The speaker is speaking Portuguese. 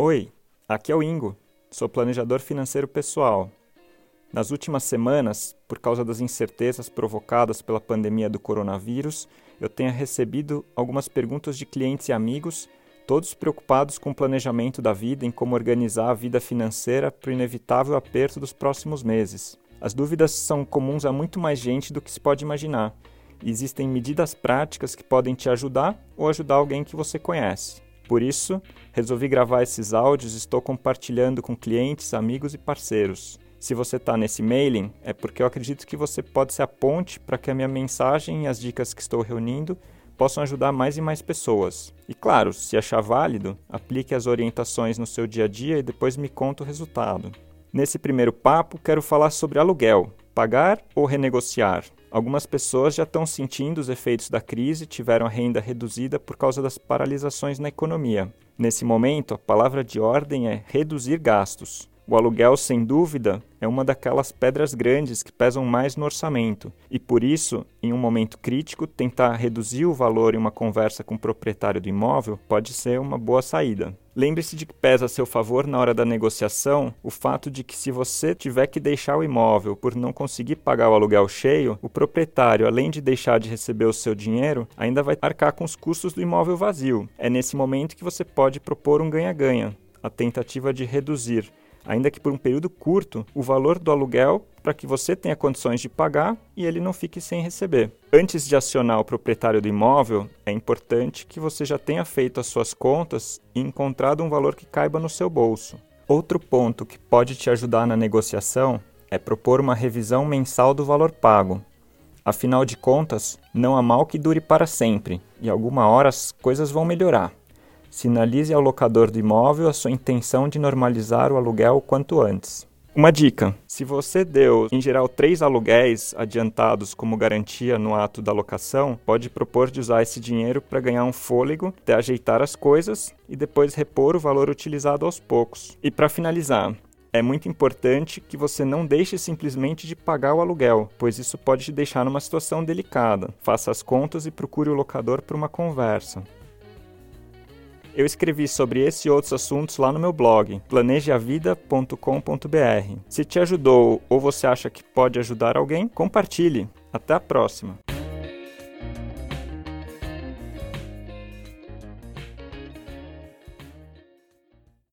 Oi, aqui é o Ingo, sou planejador financeiro pessoal. Nas últimas semanas, por causa das incertezas provocadas pela pandemia do coronavírus, eu tenho recebido algumas perguntas de clientes e amigos, todos preocupados com o planejamento da vida em como organizar a vida financeira para o inevitável aperto dos próximos meses. As dúvidas são comuns a muito mais gente do que se pode imaginar. E existem medidas práticas que podem te ajudar ou ajudar alguém que você conhece. Por isso, resolvi gravar esses áudios e estou compartilhando com clientes, amigos e parceiros. Se você está nesse mailing, é porque eu acredito que você pode ser a ponte para que a minha mensagem e as dicas que estou reunindo possam ajudar mais e mais pessoas. E claro, se achar válido, aplique as orientações no seu dia a dia e depois me conta o resultado. Nesse primeiro papo, quero falar sobre aluguel, pagar ou renegociar. Algumas pessoas já estão sentindo os efeitos da crise tiveram a renda reduzida por causa das paralisações na economia. Nesse momento, a palavra de ordem é reduzir gastos. O aluguel, sem dúvida, é uma daquelas pedras grandes que pesam mais no orçamento, e por isso, em um momento crítico, tentar reduzir o valor em uma conversa com o proprietário do imóvel pode ser uma boa saída. Lembre-se de que pesa a seu favor na hora da negociação o fato de que, se você tiver que deixar o imóvel por não conseguir pagar o aluguel cheio, o proprietário, além de deixar de receber o seu dinheiro, ainda vai arcar com os custos do imóvel vazio. É nesse momento que você pode propor um ganha-ganha a tentativa de reduzir ainda que por um período curto, o valor do aluguel para que você tenha condições de pagar e ele não fique sem receber. Antes de acionar o proprietário do imóvel, é importante que você já tenha feito as suas contas e encontrado um valor que caiba no seu bolso. Outro ponto que pode te ajudar na negociação é propor uma revisão mensal do valor pago. Afinal de contas, não há mal que dure para sempre, e alguma hora as coisas vão melhorar. Sinalize ao locador do imóvel a sua intenção de normalizar o aluguel o quanto antes. Uma dica: se você deu, em geral, três aluguéis adiantados como garantia no ato da locação, pode propor de usar esse dinheiro para ganhar um fôlego, até ajeitar as coisas e depois repor o valor utilizado aos poucos. E para finalizar, é muito importante que você não deixe simplesmente de pagar o aluguel, pois isso pode te deixar numa situação delicada. Faça as contas e procure o locador para uma conversa. Eu escrevi sobre esse e outros assuntos lá no meu blog, planejeavida.com.br. Se te ajudou ou você acha que pode ajudar alguém, compartilhe. Até a próxima!